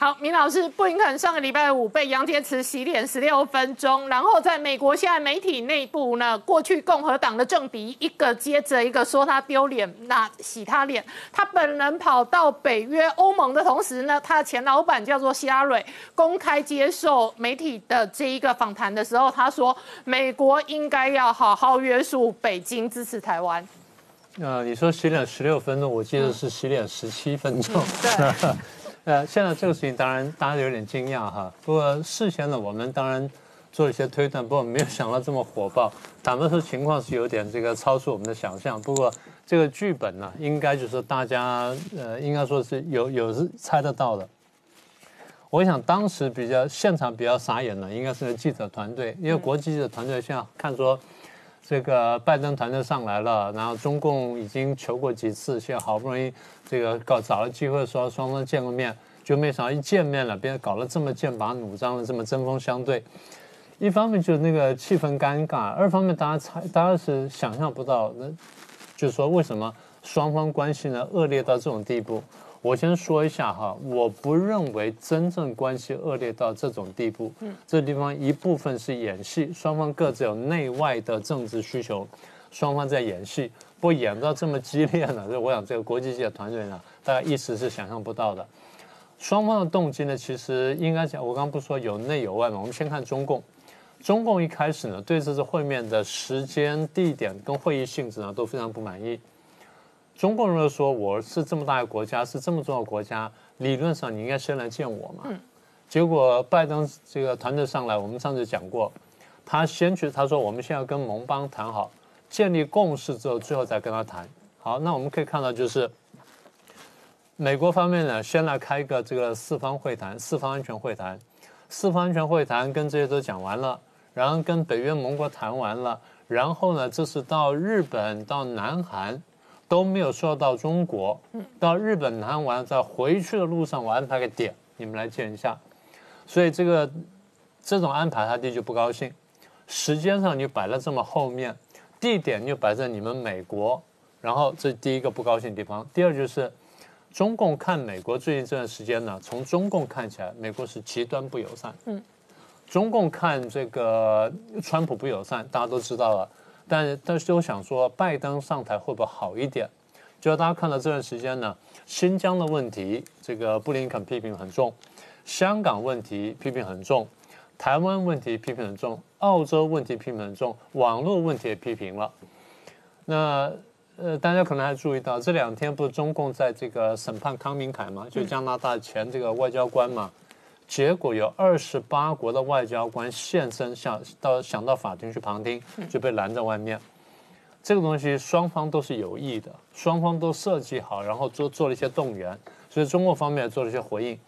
好，明老师，布林肯上个礼拜五被杨洁篪洗脸十六分钟，然后在美国现在媒体内部呢，过去共和党的政敌一个接着一个说他丢脸，那洗他脸。他本人跑到北约欧盟的同时呢，他的前老板叫做希拉蕊，公开接受媒体的这一个访谈的时候，他说美国应该要好好约束北京，支持台湾。呃，你说洗脸十六分钟，我记得是洗脸十七分钟。对。呃，现在这个事情当然大家有点惊讶哈。不过事先呢，我们当然做一些推断，不过没有想到这么火爆。坦白说，情况是有点这个超出我们的想象。不过这个剧本呢，应该就是大家呃，应该说是有有是猜得到的。我想当时比较现场比较傻眼的，应该是记者团队，因为国际记者团队现在看说。这个拜登团队上来了，然后中共已经求过几次，现在好不容易这个搞找了机会说双方见个面，就没想到一见面了，别人搞了这么剑拔弩张的，这么针锋相对。一方面就是那个气氛尴尬，二方面大家猜，大家是想象不到，那就是说为什么双方关系呢恶劣到这种地步。我先说一下哈，我不认为真正关系恶劣到这种地步。嗯，这地方一部分是演戏，双方各自有内外的政治需求，双方在演戏。不演到这么激烈呢？这我想这个国际界的团队呢，大家一时是想象不到的。双方的动机呢，其实应该讲，我刚刚不说有内有外嘛。我们先看中共，中共一开始呢，对这次会面的时间、地点跟会议性质呢，都非常不满意。中共人说我是这么大一个国家，是这么重要的国家，理论上你应该先来见我嘛。结果拜登这个团队上来，我们上次讲过，他先去，他说我们先要跟盟邦谈好，建立共识之后，最后再跟他谈。好，那我们可以看到，就是美国方面呢，先来开一个这个四方会谈，四方安全会谈，四方安全会谈跟这些都讲完了，然后跟北约盟国谈完了，然后呢，这是到日本到南韩。都没有说到中国，到日本谈完，在回去的路上，我安排个点，你们来见一下。所以这个这种安排，他弟就不高兴。时间上你摆在这么后面，地点就摆在你们美国，然后这第一个不高兴地方。第二就是中共看美国最近这段时间呢，从中共看起来，美国是极端不友善。嗯，中共看这个川普不友善，大家都知道了。但但是我想说，拜登上台会不会好一点？就大家看到这段时间呢，新疆的问题，这个布林肯批评很重；香港问题批评很重；台湾问题批评很重；澳洲问题批评很重；网络问题也批评了。那呃，大家可能还注意到，这两天不是中共在这个审判康明凯吗？就加拿大前这个外交官嘛。结果有二十八国的外交官现身，想到想到法庭去旁听，就被拦在外面。这个东西双方都是有意的，双方都设计好，然后做做了一些动员，所以中国方面也做了一些回应。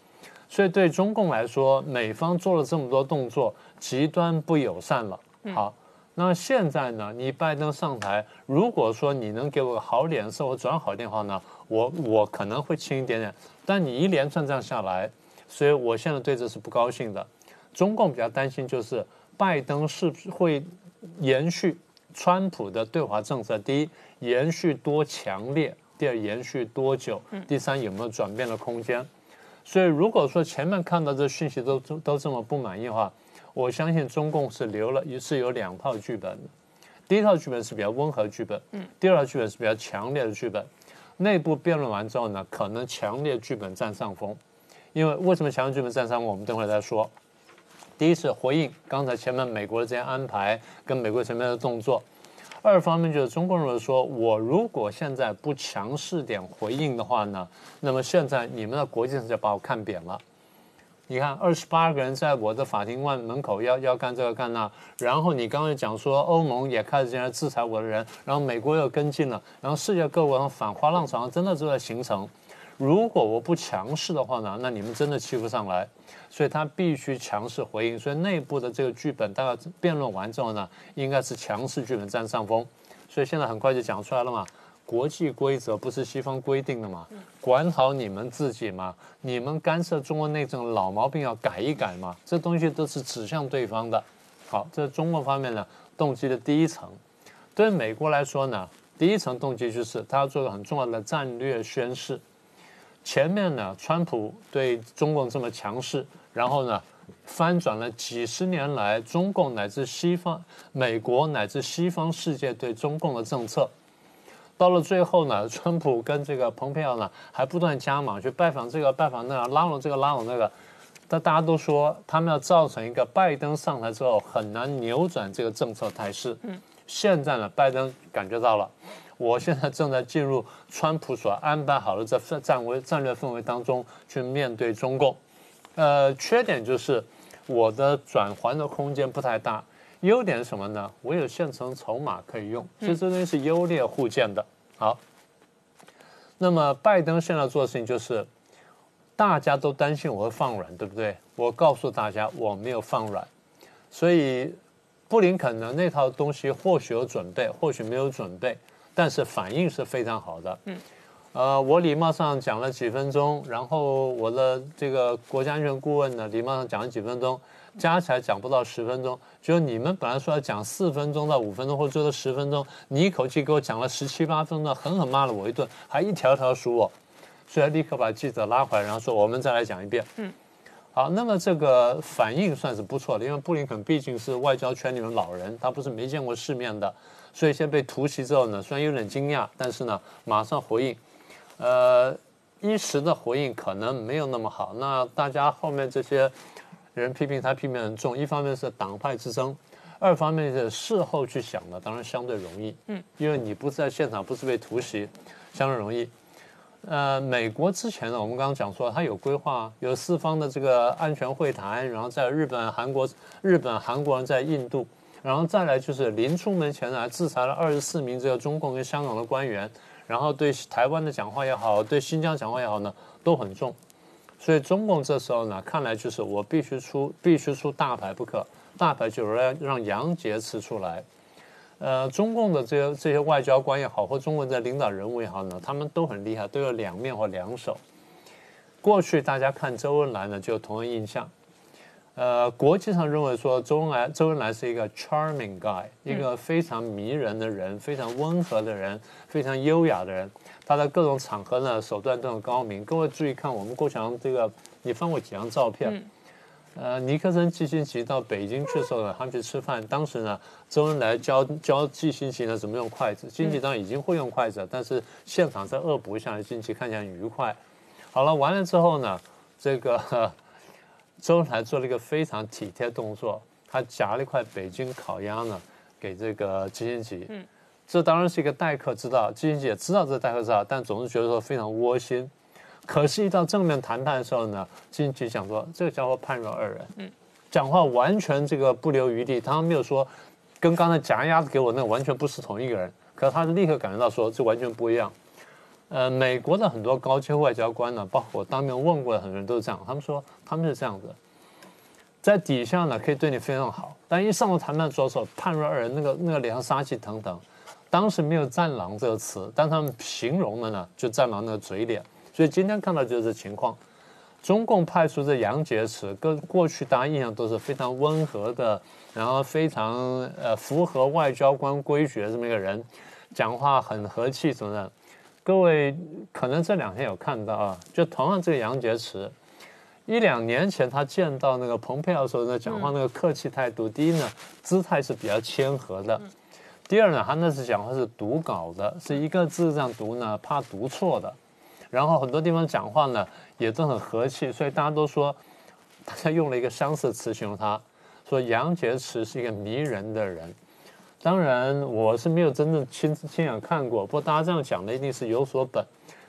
所以对中共来说，美方做了这么多动作，极端不友善了。好，那现在呢？你拜登上台，如果说你能给我个好脸色，我转好电话呢，我我可能会轻一点点。但你一连串这样下来。所以我现在对这是不高兴的。中共比较担心就是拜登是不是会延续川普的对华政策？第一，延续多强烈；第二，延续多久？第三，有没有转变的空间？所以如果说前面看到这讯息都都这么不满意的话，我相信中共是留了，也是有两套剧本。第一套剧本是比较温和剧本，嗯，第二套剧本是比较强烈的剧本。内部辩论完之后呢，可能强烈剧本占上风。因为为什么强烈剧本占上？我们等会再说。第一是回应刚才前面美国的这些安排跟美国前面的动作；二方面就是中国人说，我如果现在不强势点回应的话呢，那么现在你们的国际上就把我看扁了。你看，二十八个人在我的法庭外门口要要干这个干那，然后你刚刚讲说欧盟也开始进来制裁我的人，然后美国又跟进了，然后世界各国上反华浪潮真的就在形成。如果我不强势的话呢，那你们真的欺负上来，所以他必须强势回应。所以内部的这个剧本，大概辩论完之后呢，应该是强势剧本占上风。所以现在很快就讲出来了嘛，国际规则不是西方规定的嘛，管好你们自己嘛，你们干涉中国内政老毛病要改一改嘛，这东西都是指向对方的。好，这是中国方面呢动机的第一层。对美国来说呢，第一层动机就是他要做个很重要的战略宣示。前面呢，川普对中共这么强势，然后呢，翻转了几十年来中共乃至西方、美国乃至西方世界对中共的政策。到了最后呢，川普跟这个蓬佩奥呢还不断加码，去拜访这个拜访那个，拉拢这个拉拢那个。但大家都说他们要造成一个拜登上台之后很难扭转这个政策态势。嗯，现在呢，拜登感觉到了。我现在正在进入川普所安排好的这战围战略氛围当中去面对中共，呃，缺点就是我的转环的空间不太大，优点是什么呢？我有现成筹码可以用，其实这东西是优劣互见的。好，那么拜登现在做的事情就是，大家都担心我会放软，对不对？我告诉大家我没有放软，所以布林肯呢那套东西或许有准备，或许没有准备。但是反应是非常好的，嗯，呃，我礼貌上讲了几分钟，然后我的这个国家安全顾问呢，礼貌上讲了几分钟，加起来讲不到十分钟。就你们本来说要讲四分钟到五分钟，或者最多十分钟，你一口气给我讲了十七八分钟，狠狠骂了我一顿，还一条条数我，所以立刻把记者拉回来，然后说我们再来讲一遍。嗯，好，那么这个反应算是不错的，因为布林肯毕竟是外交圈里面老人，他不是没见过世面的。所以，先被突袭之后呢，虽然有点惊讶，但是呢，马上回应，呃，一时的回应可能没有那么好。那大家后面这些人批评他批评很重，一方面是党派之争，二方面是事后去想的，当然相对容易，嗯，因为你不是在现场，不是被突袭，相对容易。呃，美国之前呢，我们刚刚讲说，它有规划，有四方的这个安全会谈，然后在日本、韩国、日本、韩国人在印度。然后再来就是临出门前呢，还制裁了二十四名这个中共跟香港的官员，然后对台湾的讲话也好，对新疆讲话也好呢，都很重。所以中共这时候呢，看来就是我必须出必须出大牌不可，大牌就是要让杨洁篪出来。呃，中共的这些这些外交官也好，或中国的领导人物也好呢，他们都很厉害，都有两面或两手。过去大家看周恩来呢，就有同样印象。呃，国际上认为说周恩来，周恩来是一个 charming guy，一个非常迷人的人，非常温和的人，非常优雅的人。他在各种场合呢，手段都很高明。各位注意看，我们过去这个，你翻过几张照片？呃，尼克森、基辛奇到北京去的时候呢，他们去吃饭。当时呢，周恩来教教基辛奇呢怎么用筷子。基辛奇当然已经会用筷子，但是现场再恶补一下，基辛奇看起来很愉快。好了，完了之后呢，这个。周恩来做了一个非常体贴动作，他夹了一块北京烤鸭呢，给这个基辛奇。嗯，这当然是一个待客之道，基辛奇也知道这是待客之道，但总是觉得说非常窝心。可是，一到正面谈判的时候呢，基辛格想说这个家伙判若二人。嗯，讲话完全这个不留余地，他没有说跟刚才夹鸭子给我那完全不是同一个人。可是他立刻感觉到说这完全不一样。呃，美国的很多高阶外交官呢，包括我当面问过的很多人都是这样，他们说他们是这样子，在底下呢可以对你非常好，但一上了谈判桌时候，判若二人，那个那个脸上杀气腾腾。当时没有“战狼”这个词，但他们形容的呢，就战狼那个嘴脸。所以今天看到就是这情况，中共派出这杨洁篪，跟过去大家印象都是非常温和的，然后非常呃符合外交官规矩的这么一个人，讲话很和气什么的。各位可能这两天有看到啊，就同样这个杨洁篪，一两年前他见到那个蓬佩奥时候呢，讲话那个客气态度，第一呢，姿态是比较谦和的；第二呢，他那次讲话是读稿的，是一个字这样读呢，怕读错的。然后很多地方讲话呢，也都很和气，所以大家都说，大家用了一个相似词形容他，说杨洁篪是一个迷人的人。当然，我是没有真正亲亲眼看过。不过大家这样讲的一定是有所本。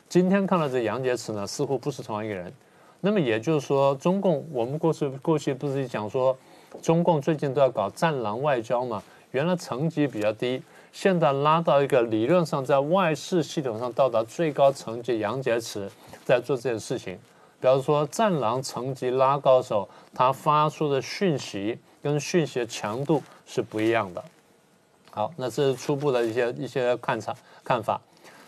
今天看到这杨洁篪呢，似乎不是同一个人。那么也就是说，中共我们过去过去不是讲说，中共最近都要搞战狼外交嘛？原来层级比较低，现在拉到一个理论上在外事系统上到达最高层级，杨洁篪在做这件事情。比方说，战狼层级拉高时候，他发出的讯息跟讯息的强度是不一样的。好，那这是初步的一些一些看法看法。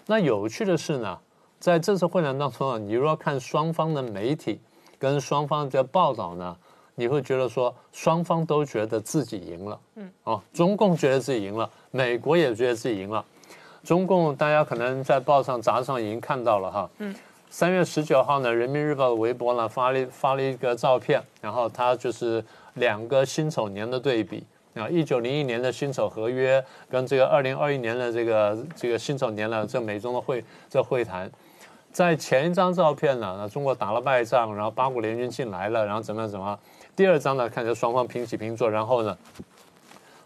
那有趣的是呢，在这次会谈当中啊，你若看双方的媒体跟双方的报道呢，你会觉得说双方都觉得自己赢了。嗯，哦，中共觉得自己赢了，美国也觉得自己赢了。中共大家可能在报上杂志上已经看到了哈。嗯。三月十九号呢，《人民日报》的微博呢发了发了一个照片，然后它就是两个辛丑年的对比啊，一九零一年的辛丑合约跟这个二零二一年的这个这个辛丑年的这美中的会这会谈，在前一张照片呢，那中国打了败仗，然后八国联军进来了，然后怎么样怎么样？第二张呢，看着双方平起平坐，然后呢，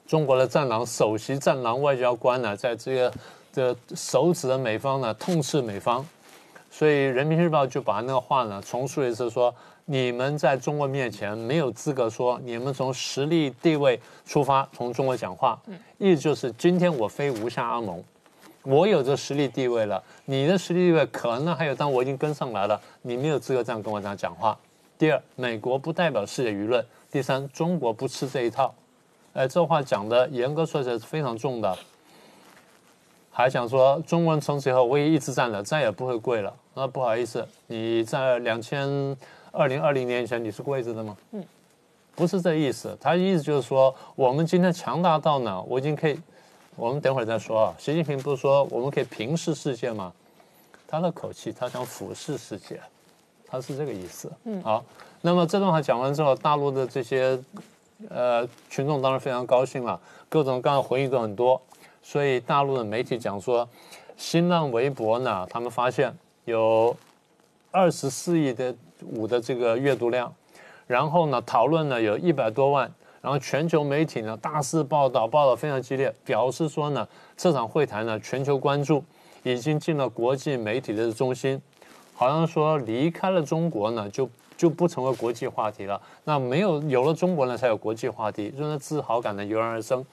中国的战狼首席战狼外交官呢，在这个这手指的美方呢，痛斥美方。所以人民日报就把那个话呢重述一次，说你们在中国面前没有资格说，你们从实力地位出发从中国讲话，意思就是今天我非无下阿蒙，我有这实力地位了，你的实力地位可能还有，但我已经跟上来了，你没有资格这样跟我这样讲话。第二，美国不代表世界舆论；第三，中国不吃这一套。哎，这话讲的严格说起来是非常重的。还想说，中文从此以后唯一一次战了，再也不会跪了。那不好意思，你在两千二零二零年以前你是跪着的吗？嗯，不是这意思。他意思就是说，我们今天强大到呢，我已经可以，我们等会儿再说啊。习近平不是说我们可以平视世界吗？他的口气，他想俯视世界，他是这个意思。嗯，好。那么这段话讲完之后，大陆的这些呃群众当然非常高兴了，各种各样的回应都很多。所以大陆的媒体讲说，新浪微博呢，他们发现有二十四亿的五的这个阅读量，然后呢，讨论呢有一百多万，然后全球媒体呢大肆报道，报道非常激烈，表示说呢这场会谈呢全球关注，已经进了国际媒体的中心，好像说离开了中国呢就就不成为国际话题了，那没有有了中国呢才有国际话题，就那自豪感呢油然而生。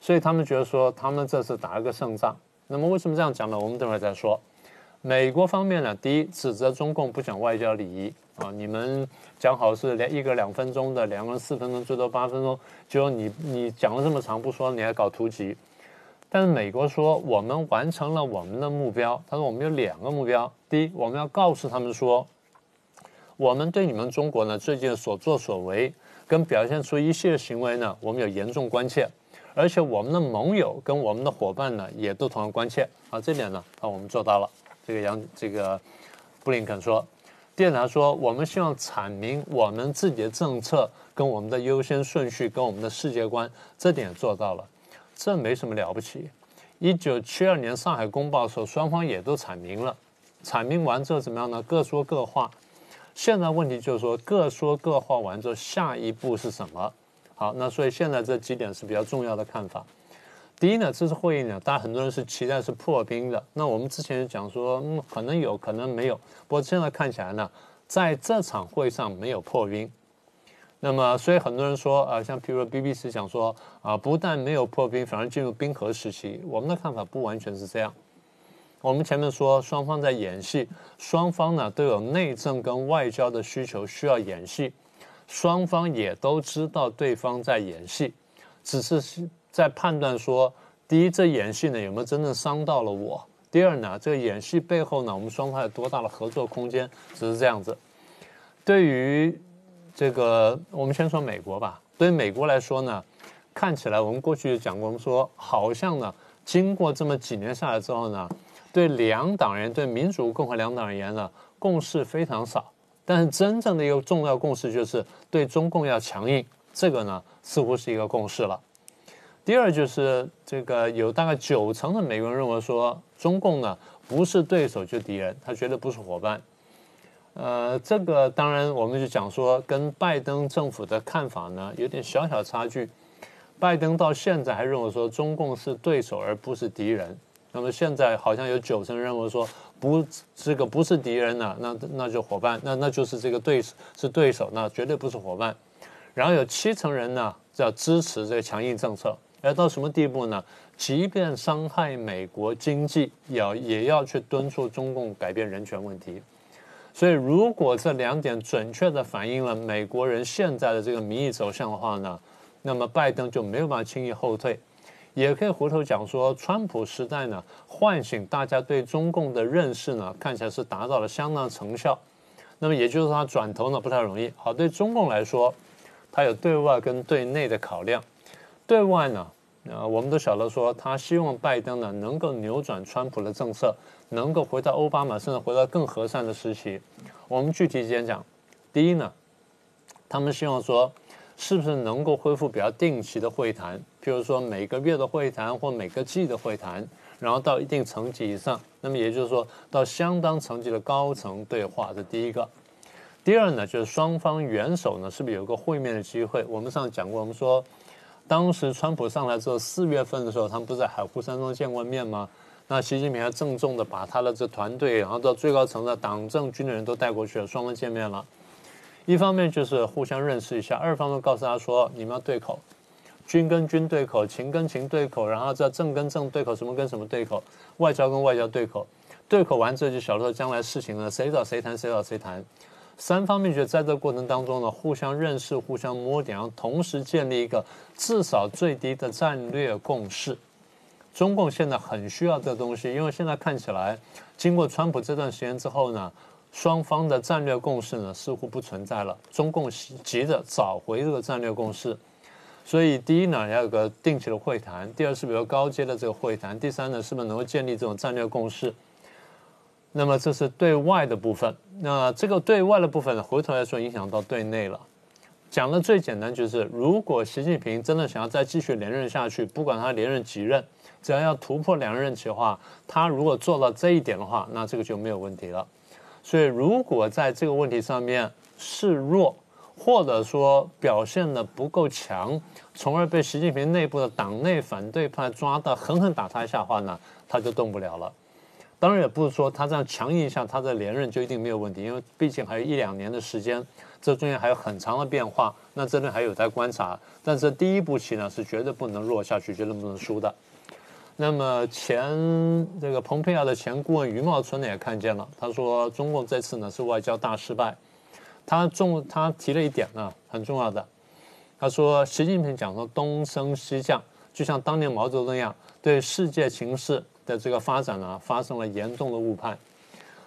所以他们觉得说，他们这次打了个胜仗。那么为什么这样讲呢？我们等会儿再说。美国方面呢，第一指责中共不讲外交礼仪啊，你们讲好是连一个两分钟的，两个人四分钟，最多八分钟，结果你你讲了这么长不说，你还搞突击。但是美国说我们完成了我们的目标。他说我们有两个目标，第一，我们要告诉他们说，我们对你们中国呢最近所作所为跟表现出一系列行为呢，我们有严重关切。而且我们的盟友跟我们的伙伴呢，也都同样关切啊，这点呢，啊，我们做到了。这个杨，这个布林肯说，第二他说，我们希望阐明我们自己的政策跟我们的优先顺序跟我们的世界观，这点做到了，这没什么了不起。一九七二年上海公报的时候，双方也都阐明了，阐明完之后怎么样呢？各说各话。现在问题就是说，各说各话完之后，下一步是什么？好，那所以现在这几点是比较重要的看法。第一呢，这次会议呢，大家很多人是期待是破冰的。那我们之前讲说，嗯，可能有可能没有。不过现在看起来呢，在这场会上没有破冰。那么，所以很多人说，啊，像譬如 BBC 讲说，啊，不但没有破冰，反而进入冰河时期。我们的看法不完全是这样。我们前面说双方在演戏，双方呢都有内政跟外交的需求，需要演戏。双方也都知道对方在演戏，只是在判断说：第一，这演戏呢有没有真正伤到了我；第二呢，这个演戏背后呢，我们双方有多大的合作空间？只是这样子。对于这个，我们先说美国吧。对于美国来说呢，看起来我们过去讲过，我们说好像呢，经过这么几年下来之后呢，对两党人，对民主共和两党而言呢，共识非常少。但是真正的一个重要共识就是对中共要强硬，这个呢似乎是一个共识了。第二就是这个有大概九成的美国人认为说中共呢不是对手就敌人，他绝对不是伙伴。呃，这个当然我们就讲说跟拜登政府的看法呢有点小小差距。拜登到现在还认为说中共是对手而不是敌人。那么现在好像有九成认为说。不，这个不是敌人呢，那那就伙伴，那那就是这个对是对手，那绝对不是伙伴。然后有七成人呢要支持这个强硬政策，而到什么地步呢？即便伤害美国经济，要也要去敦促中共改变人权问题。所以，如果这两点准确的反映了美国人现在的这个民意走向的话呢，那么拜登就没有办法轻易后退。也可以回头讲说，川普时代呢，唤醒大家对中共的认识呢，看起来是达到了相当成效。那么也就是说，他转头呢不太容易。好，对中共来说，他有对外跟对内的考量。对外呢，呃，我们都晓得说，他希望拜登呢能够扭转川普的政策，能够回到奥巴马甚至回到更和善的时期。我们具体一点讲，第一呢，他们希望说，是不是能够恢复比较定期的会谈，譬如说每个月的会谈或每个季的会谈，然后到一定层级以上，那么也就是说到相当层级的高层对话，这第一个。第二呢，就是双方元首呢是不是有个会面的机会？我们上次讲过，我们说。当时川普上来之后，四月份的时候，他们不是在海湖山庄见过面吗？那习近平还郑重的把他的这团队，然后到最高层的党政军的人都带过去了，双方见面了。一方面就是互相认识一下，二方面告诉他说，你们要对口，军跟军对口，情跟情对口，然后这政跟政对口，什么跟什么对口，外交跟外交对口，对口完之后就晓得将来事情呢，谁找谁谈，谁找谁谈。三方面觉得在这个过程当中呢，互相认识、互相摸点，然后同时建立一个至少最低的战略共识。中共现在很需要这东西，因为现在看起来，经过川普这段时间之后呢，双方的战略共识呢似乎不存在了。中共急着找回这个战略共识，所以第一呢要有个定期的会谈，第二是比较高阶的这个会谈，第三呢是不是能够建立这种战略共识？那么这是对外的部分，那这个对外的部分呢，回头来说影响到对内了。讲的最简单就是，如果习近平真的想要再继续连任下去，不管他连任几任，只要要突破两任期的话，他如果做到这一点的话，那这个就没有问题了。所以，如果在这个问题上面示弱，或者说表现的不够强，从而被习近平内部的党内反对派抓到，狠狠打他一下的话呢，他就动不了了。当然也不是说他这样强硬一下，他的连任就一定没有问题，因为毕竟还有一两年的时间，这中间还有很长的变化，那这边还有待观察。但是第一步棋呢，是绝对不能弱下去，绝对不能输的。那么前这个蓬佩奥的前顾问余茂春呢也看见了，他说中共这次呢是外交大失败。他重他提了一点呢，很重要的，他说习近平讲说东升西降，就像当年毛泽东一样，对世界形势。的这个发展呢，发生了严重的误判。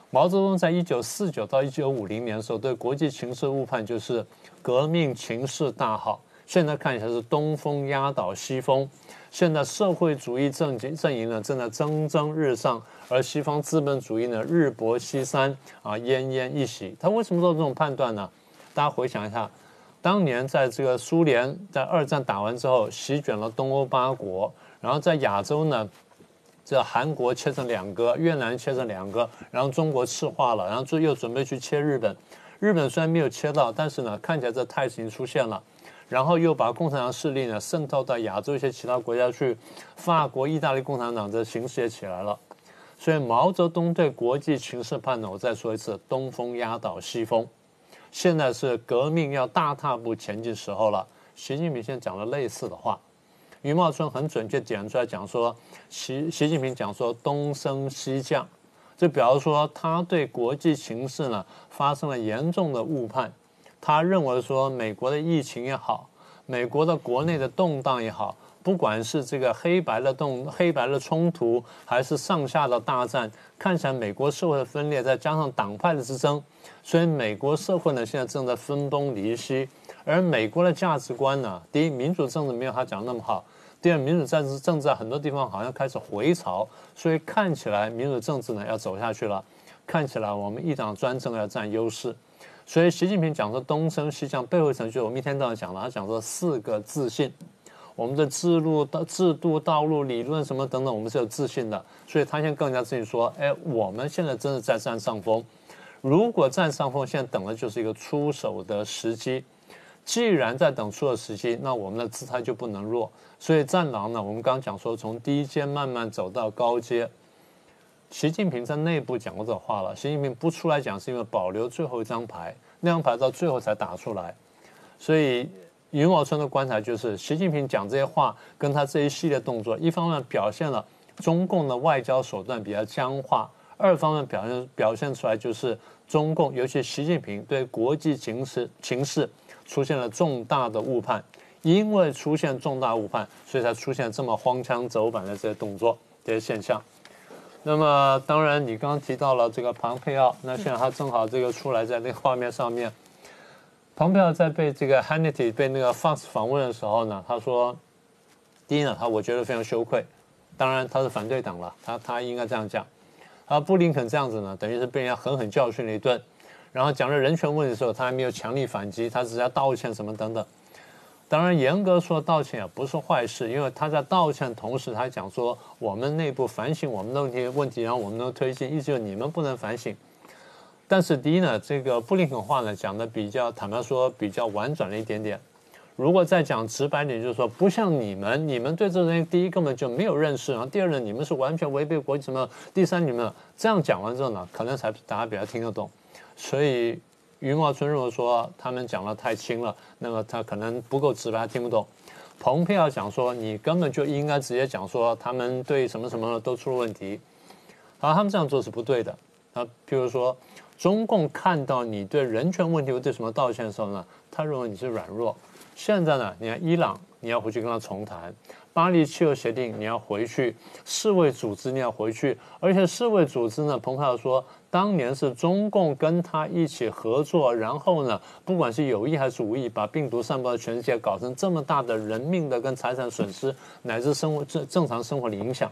毛泽东在一九四九到一九五零年的时候，对国际形势误判就是革命情势大好。现在看起来是东风压倒西风，现在社会主义阵阵营呢正在蒸蒸日上，而西方资本主义呢日薄西山啊，奄奄一息。他为什么做这种判断呢？大家回想一下，当年在这个苏联在二战打完之后，席卷了东欧八国，然后在亚洲呢。这韩国切成两个，越南切成两个，然后中国赤化了，然后又又准备去切日本。日本虽然没有切到，但是呢，看起来这态势已经出现了。然后又把共产党势力呢渗透到亚洲一些其他国家去，法国、意大利共产党这形势也起来了。所以毛泽东对国际形势判断，我再说一次：东风压倒西风。现在是革命要大踏步前进时候了。习近平现在讲了类似的话。余茂春很准确点出来讲说，习习近平讲说东升西降，就表示说他对国际形势呢发生了严重的误判。他认为说美国的疫情也好，美国的国内的动荡也好，不管是这个黑白的动黑白的冲突，还是上下的大战，看起来美国社会的分裂，再加上党派的之争，所以美国社会呢现在正在分崩离析。而美国的价值观呢？第一，民主政治没有他讲的那么好；第二，民主政治政治在很多地方好像开始回潮，所以看起来民主政治呢要走下去了。看起来我们一党专政要占优势，所以习近平讲说东升西降背后程序，我们一天到晚讲了，他讲说四个自信，我们的制度、的制度、道路、理论什么等等，我们是有自信的。所以他现在更加自信说：“哎，我们现在真的在占上风。如果占上风，现在等的就是一个出手的时机。”既然在等出的时机，那我们的姿态就不能弱。所以战狼呢，我们刚刚讲说，从低阶慢慢走到高阶。习近平在内部讲过这话了。习近平不出来讲，是因为保留最后一张牌，那张牌到最后才打出来。所以余茂春的观察就是，习近平讲这些话，跟他这一系列动作，一方面表现了中共的外交手段比较僵化，二方面表现表现出来就是中共，尤其习近平对国际形势形势。出现了重大的误判，因为出现重大误判，所以才出现这么荒腔走板的这些动作、这些现象。那么，当然你刚刚提到了这个庞佩奥，那现在他正好这个出来在那个画面上面。庞佩奥在被这个 Hannity 被那个 Fox 访问的时候呢，他说第一呢，他我觉得非常羞愧，当然他是反对党了，他他应该这样讲。而布林肯这样子呢，等于是被人家狠狠教训了一顿，然后讲了人权问题的时候，他还没有强力反击，他只是要道歉什么等等。当然，严格说道歉也不是坏事，因为他在道歉同时，他讲说我们内部反省我们的问题问题，然后我们能推进，意思就是你们不能反省。但是第一呢，这个布林肯话呢讲的比较坦白说比较婉转了一点点。如果再讲直白点，就是说不像你们，你们对这东西第一根本就没有认识，然后第二呢，你们是完全违背国际什么，第三你们这样讲完之后呢，可能才大家比较听得懂。所以余茂春如果说他们讲的太轻了，那么他可能不够直白，听不懂。蓬佩奥讲说你根本就应该直接讲说他们对什么什么都出了问题，而他们这样做是不对的。啊，譬如说。中共看到你对人权问题或对什么道歉的时候呢？他认为你是软弱。现在呢，你看伊朗，你要回去跟他重谈；巴黎气候协定你要回去；世卫组织你要回去。而且世卫组织呢，蓬佩奥说，当年是中共跟他一起合作，然后呢，不管是有意还是无意，把病毒散播到全世界，搞成这么大的人命的跟财产损失，乃至生活正正常生活的影响。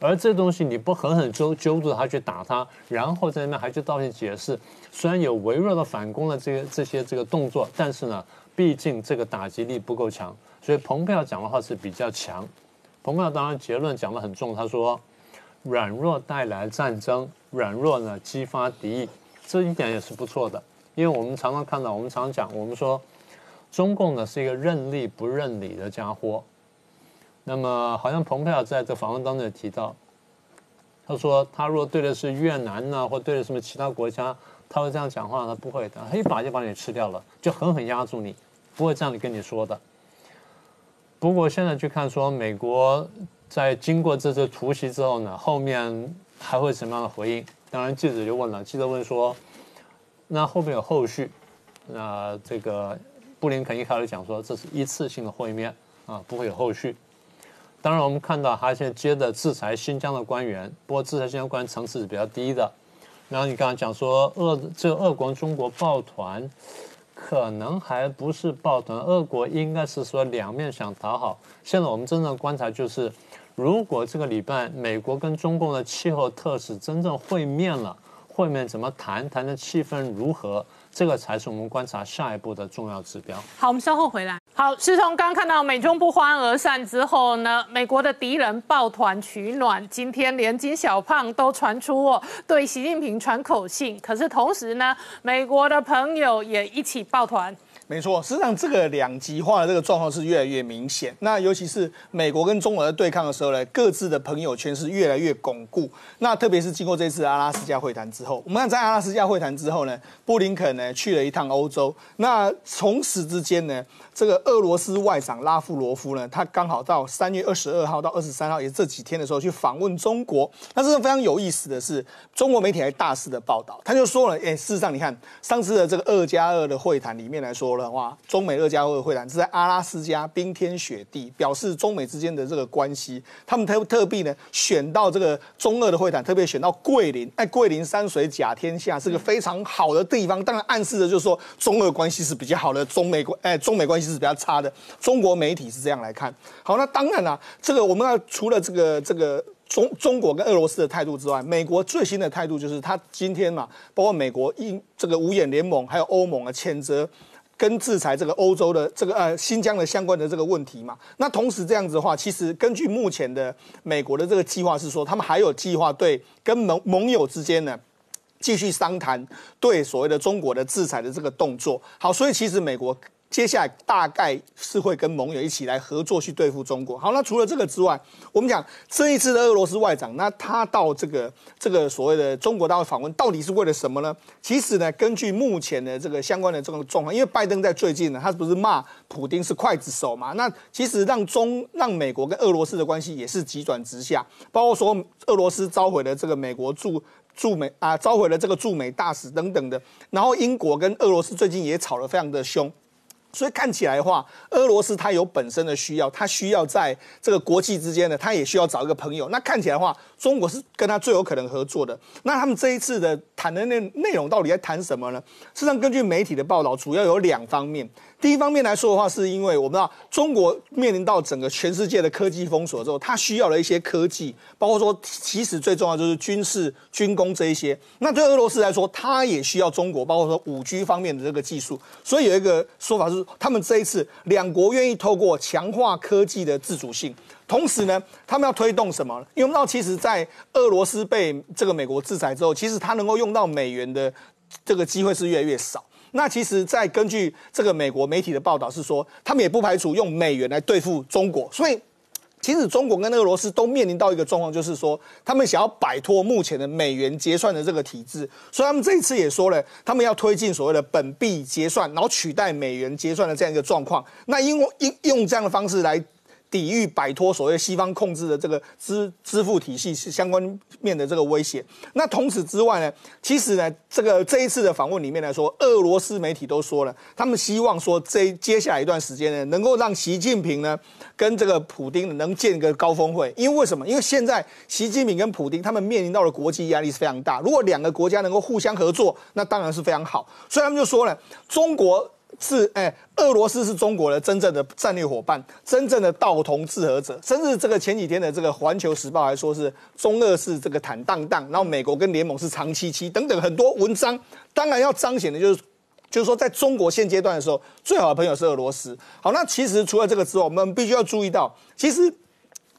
而这东西你不狠狠揪揪住他去打他，然后在那还去道歉解释，虽然有微弱的反攻的这个这些这个动作，但是呢，毕竟这个打击力不够强，所以蓬佩奥讲的话是比较强。蓬佩奥当然结论讲得很重，他说软弱带来战争，软弱呢激发敌意，这一点也是不错的，因为我们常常看到，我们常讲，我们说中共呢是一个认利不认理的家伙。那么，好像蓬佩奥在这访问当中也提到，他说他如果对的是越南呢，或对的什么其他国家，他会这样讲话，他不会的，他一把就把你吃掉了，就狠狠压住你，不会这样子跟你说的。不过现在去看说，美国在经过这次突袭之后呢，后面还会什么样的回应？当然，记者就问了，记者问说，那后面有后续？那这个布林肯一开始讲说，这是一次性的会面啊，不会有后续。当然，我们看到他现在接着制裁新疆的官员，不过制裁新疆官员层次是比较低的。然后你刚刚讲说，俄这俄国中国抱团，可能还不是抱团，俄国应该是说两面想讨好。现在我们真正观察就是，如果这个礼拜美国跟中共的气候特使真正会面了，会面怎么谈，谈的气氛如何？这个才是我们观察下一步的重要指标。好，我们稍后回来。好，是从刚看到美中不欢而散之后呢，美国的敌人抱团取暖，今天连金小胖都传出哦，对习近平传口信。可是同时呢，美国的朋友也一起抱团。没错，实际上这个两极化的这个状况是越来越明显。那尤其是美国跟中国在对抗的时候呢，各自的朋友圈是越来越巩固。那特别是经过这次阿拉斯加会谈之后，我们看在阿拉斯加会谈之后呢，布林肯呢去了一趟欧洲。那从此之间呢，这个俄罗斯外长拉夫罗夫呢，他刚好到三月二十二号到二十三号，也是这几天的时候去访问中国。那这个非常有意思的是，中国媒体还大肆的报道，他就说了，哎，事实上你看上次的这个二加二的会谈里面来说。的话，中美二加二会谈是在阿拉斯加冰天雪地，表示中美之间的这个关系。他们特特地呢选到这个中俄的会谈，特别选到桂林，哎，桂林山水甲天下，是个非常好的地方。当然暗示的就是说中俄关系是比较好的，中美关哎中美关系是比较差的。中国媒体是这样来看。好，那当然了，这个我们要除了这个这个。中中国跟俄罗斯的态度之外，美国最新的态度就是他今天嘛，包括美国英这个五眼联盟，还有欧盟啊，谴责。跟制裁这个欧洲的这个呃新疆的相关的这个问题嘛，那同时这样子的话，其实根据目前的美国的这个计划是说，他们还有计划对跟盟盟友之间呢继续商谈对所谓的中国的制裁的这个动作。好，所以其实美国。接下来大概是会跟盟友一起来合作去对付中国。好，那除了这个之外，我们讲这一次的俄罗斯外长，那他到这个这个所谓的中国大陆访问，到底是为了什么呢？其实呢，根据目前的这个相关的这个状况，因为拜登在最近呢，他不是骂普京是刽子手嘛？那其实让中让美国跟俄罗斯的关系也是急转直下，包括说俄罗斯召回了这个美国驻驻美啊，召回了这个驻美大使等等的，然后英国跟俄罗斯最近也吵得非常的凶。所以看起来的话，俄罗斯它有本身的需要，它需要在这个国际之间呢，它也需要找一个朋友。那看起来的话，中国是跟它最有可能合作的。那他们这一次的谈的内内容到底在谈什么呢？事实上，根据媒体的报道，主要有两方面。第一方面来说的话，是因为我们知道中国面临到整个全世界的科技封锁之后，它需要的一些科技，包括说其实最重要就是军事军工这一些。那对俄罗斯来说，它也需要中国，包括说五 G 方面的这个技术。所以有一个说法是，他们这一次两国愿意透过强化科技的自主性。同时呢，他们要推动什么？因为我们知道，其实，在俄罗斯被这个美国制裁之后，其实它能够用到美元的这个机会是越来越少。那其实，在根据这个美国媒体的报道是说，他们也不排除用美元来对付中国。所以，其实中国跟俄罗斯都面临到一个状况，就是说，他们想要摆脱目前的美元结算的这个体制。所以，他们这一次也说了，他们要推进所谓的本币结算，然后取代美元结算的这样一个状况。那因为用用这样的方式来。抵御摆脱所谓西方控制的这个支支付体系是相关面的这个威胁。那同此之外呢，其实呢，这个这一次的访问里面来说，俄罗斯媒体都说了，他们希望说这接下来一段时间呢，能够让习近平呢跟这个普京能建个高峰会。因为为什么？因为现在习近平跟普京他们面临到的国际压力是非常大。如果两个国家能够互相合作，那当然是非常好。所以他们就说了，中国。是哎，俄罗斯是中国的真正的战略伙伴，真正的道同志合者。甚至这个前几天的这个《环球时报》还说是中俄是这个坦荡荡，然后美国跟联盟是长期期等等很多文章。当然要彰显的就是，就是说在中国现阶段的时候，最好的朋友是俄罗斯。好，那其实除了这个之外，我们必须要注意到，其实。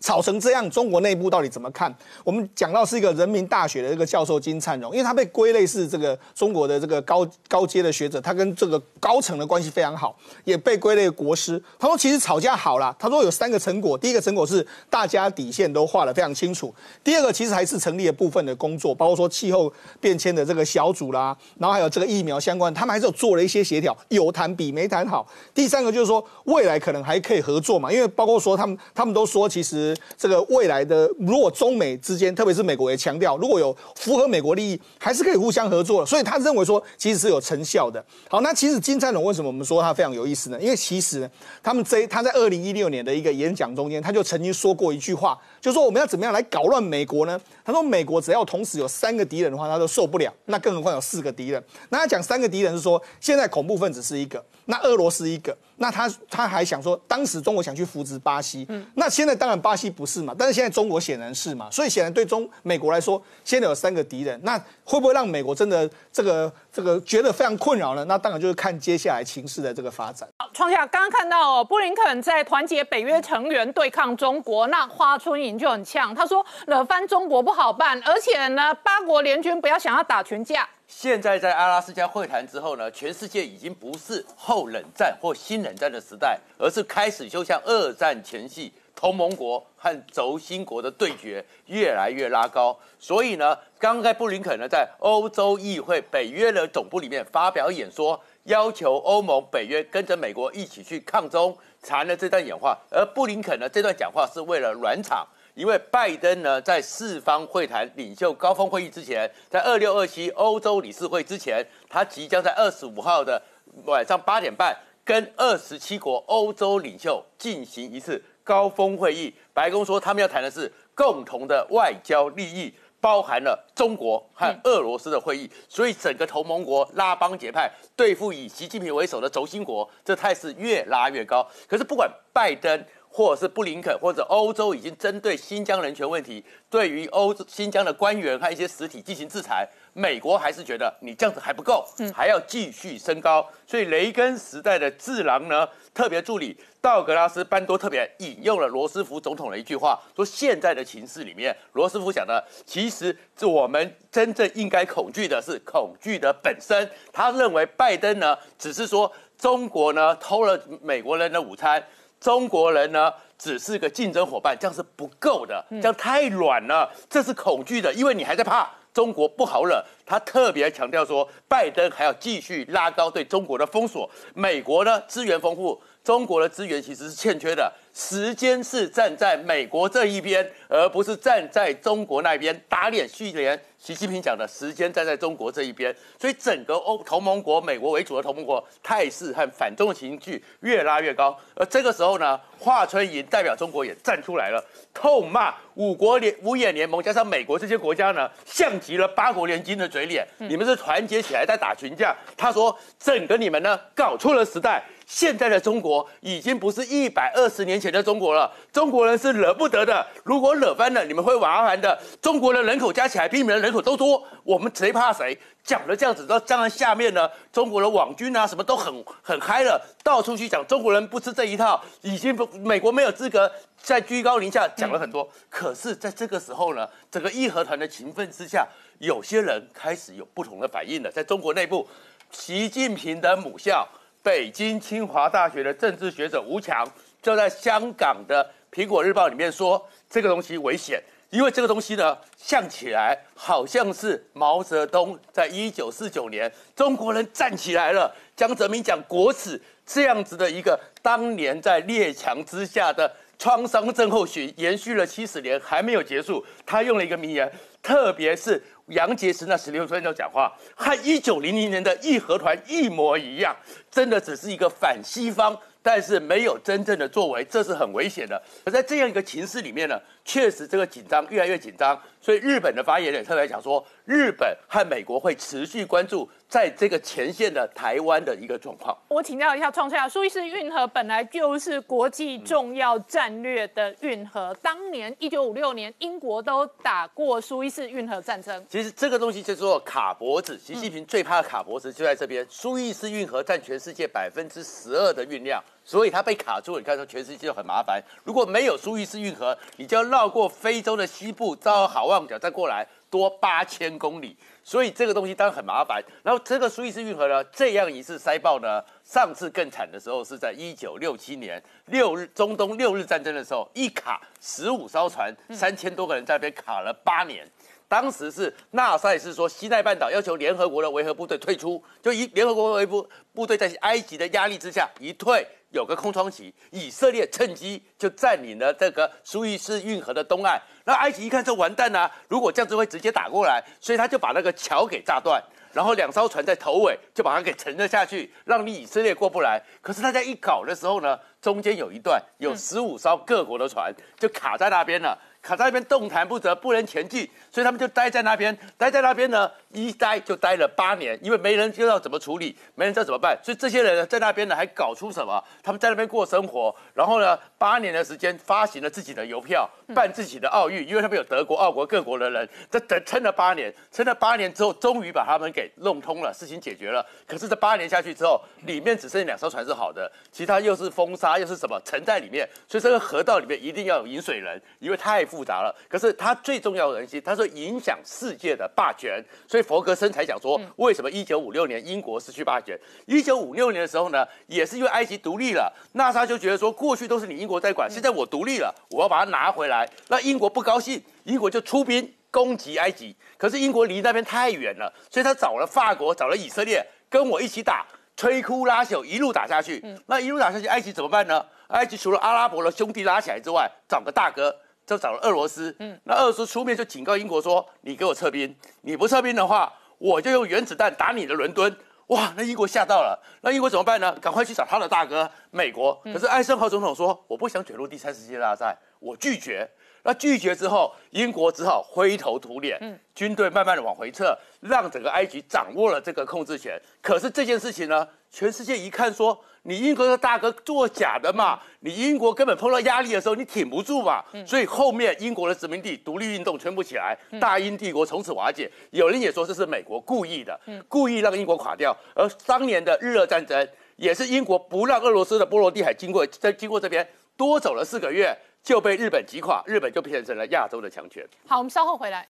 吵成这样，中国内部到底怎么看？我们讲到是一个人民大学的这个教授金灿荣，因为他被归类是这个中国的这个高高阶的学者，他跟这个高层的关系非常好，也被归类国师。他说其实吵架好了，他说有三个成果，第一个成果是大家底线都画得非常清楚，第二个其实还是成立了部分的工作，包括说气候变迁的这个小组啦，然后还有这个疫苗相关，他们还是有做了一些协调，有谈比没谈好。第三个就是说未来可能还可以合作嘛，因为包括说他们他们都说其实。这个未来的，如果中美之间，特别是美国也强调，如果有符合美国利益，还是可以互相合作。所以他认为说，其实是有成效的。好，那其实金灿荣为什么我们说他非常有意思呢？因为其实他们这他在二零一六年的一个演讲中间，他就曾经说过一句话，就说我们要怎么样来搞乱美国呢？他说美国只要同时有三个敌人的话，他都受不了。那更何况有四个敌人？那他讲三个敌人是说，现在恐怖分子是一个，那俄罗斯一个。那他他还想说，当时中国想去扶植巴西，嗯，那现在当然巴西不是嘛，但是现在中国显然是嘛，所以显然对中美国来说，现在有三个敌人，那会不会让美国真的这个这个觉得非常困扰呢？那当然就是看接下来情势的这个发展。创下刚刚看到布林肯在团结北约成员对抗中国，那花春莹就很呛，他说惹翻中国不好办，而且呢，八国联军不要想要打群架。现在在阿拉斯加会谈之后呢，全世界已经不是后冷战或新冷战的时代，而是开始就像二战前夕同盟国和轴心国的对决越来越拉高。所以呢，刚才布林肯呢在欧洲议会北约的总部里面发表演说，要求欧盟、北约跟着美国一起去抗中，谈了这段演话。而布林肯呢这段讲话是为了暖场。因为拜登呢，在四方会谈领袖高峰会议之前，在二六二七欧洲理事会之前，他即将在二十五号的晚上八点半，跟二十七国欧洲领袖进行一次高峰会议。白宫说，他们要谈的是共同的外交利益，包含了中国和俄罗斯的会议。所以，整个同盟国拉帮结派，对付以习近平为首的轴心国，这态势越拉越高。可是，不管拜登。或者是布林肯或者欧洲已经针对新疆人权问题，对于欧新疆的官员和一些实体进行制裁，美国还是觉得你这样子还不够，还要继续升高。所以雷根时代的智囊呢，特别助理道格拉斯班多特别引用了罗斯福总统的一句话，说现在的情势里面，罗斯福讲的其实是我们真正应该恐惧的是恐惧的本身。他认为拜登呢，只是说中国呢偷了美国人的午餐。中国人呢，只是个竞争伙伴，这样是不够的，这样太软了，这是恐惧的，因为你还在怕中国不好惹。他特别强调说，拜登还要继续拉高对中国的封锁。美国呢，资源丰富，中国的资源其实是欠缺的。时间是站在美国这一边，而不是站在中国那边打脸续联。习近平讲的时间站在中国这一边，所以整个欧同盟国、美国为主的同盟国态势和反中的情绪越拉越高。而这个时候呢，华春莹代表中国也站出来了，痛骂五国联五眼联盟加上美国这些国家呢，像极了八国联军的嘴脸。你们是团结起来在打群架。他说，整个你们呢搞错了时代。现在的中国已经不是一百二十年前的中国了，中国人是惹不得的。如果惹翻了，你们会麻烦的。中国的人口加起来比你们人口都多，我们谁怕谁？讲了这样子，到当然下面呢，中国的网军啊，什么都很很嗨了，到处去讲中国人不吃这一套，已经不美国没有资格在居高临下讲了很多。可是，在这个时候呢，整个义和团的情分之下，有些人开始有不同的反应了。在中国内部，习近平的母校。北京清华大学的政治学者吴强就在香港的《苹果日报》里面说，这个东西危险，因为这个东西呢，像起来好像是毛泽东在一九四九年，中国人站起来了，江泽民讲国耻这样子的一个当年在列强之下的创伤症候群，延续了七十年还没有结束。他用了一个名言，特别是。杨洁篪那十六分钟讲话，和一九零零年的义和团一模一样，真的只是一个反西方，但是没有真正的作为，这是很危险的。而在这样一个情势里面呢，确实这个紧张越来越紧张，所以日本的发言人特别讲说，日本和美国会持续关注。在这个前线的台湾的一个状况，我请教一下创下，苏伊士运河本来就是国际重要战略的运河，当年一九五六年，英国都打过苏伊士运河战争。其实这个东西叫做卡脖子，习近平最怕的卡脖子就在这边。苏伊士运河占全世界百分之十二的运量，所以它被卡住了。你看说全世界就很麻烦。如果没有苏伊士运河，你就要绕过非洲的西部，到好望角再过来，多八千公里。所以这个东西当然很麻烦。然后这个苏伊士运河呢，这样一次塞爆呢，上次更惨的时候是在一九六七年六日中东六日战争的时候，一卡十五艘船，三千多个人在那边卡了八年。当时是纳赛是说西奈半岛要求联合国的维和部队退出，就一联合国维部部队在埃及的压力之下一退。有个空窗期，以色列趁机就占领了这个苏伊士运河的东岸。那埃及一看，这完蛋了，如果这样子会直接打过来，所以他就把那个桥给炸断，然后两艘船在头尾就把它给沉了下去，让你以色列过不来。可是大家一搞的时候呢，中间有一段有十五艘各国的船就卡在那边了。卡在那边动弹不得，不能前进，所以他们就待在那边。待在那边呢，一待就待了八年，因为没人知道怎么处理，没人知道怎么办。所以这些人呢，在那边呢，还搞出什么？他们在那边过生活，然后呢，八年的时间发行了自己的邮票，办自己的奥运，因为他们有德国、奥国各国的人，这等撑了八年，撑了八年之后，终于把他们给弄通了，事情解决了。可是这八年下去之后，里面只剩两艘船是好的，其他又是风沙，又是什么沉在里面。所以这个河道里面一定要有引水人，因为太。复杂了，可是他最重要的东西，他说影响世界的霸权，所以佛格森才讲说，为什么一九五六年英国失去霸权？一九五六年的时候呢，也是因为埃及独立了，纳沙就觉得说，过去都是你英国在管，现在我独立了，我要把它拿回来。那英国不高兴，英国就出兵攻击埃及，可是英国离那边太远了，所以他找了法国，找了以色列，跟我一起打，摧枯拉朽，一路打下去。那一路打下去，埃及怎么办呢？埃及除了阿拉伯的兄弟拉起来之外，找个大哥。就找了俄罗斯，嗯，那俄罗斯出面就警告英国说：“你给我撤兵，你不撤兵的话，我就用原子弹打你的伦敦。”哇，那英国吓到了，那英国怎么办呢？赶快去找他的大哥美国。可是艾森豪总统说：“我不想卷入第三次世界大战，我拒绝。”那拒绝之后，英国只好灰头土脸，嗯，军队慢慢的往回撤，让整个埃及掌握了这个控制权。可是这件事情呢，全世界一看说。你英国的大哥作假的嘛？你英国根本碰到压力的时候，你挺不住嘛。所以后面英国的殖民地独立运动全部起来，大英帝国从此瓦解。有人也说这是美国故意的，故意让英国垮掉。而当年的日俄战争也是英国不让俄罗斯的波罗的海经过，在经过这边多走了四个月，就被日本击垮，日本就变成了亚洲的强权。好，我们稍后回来。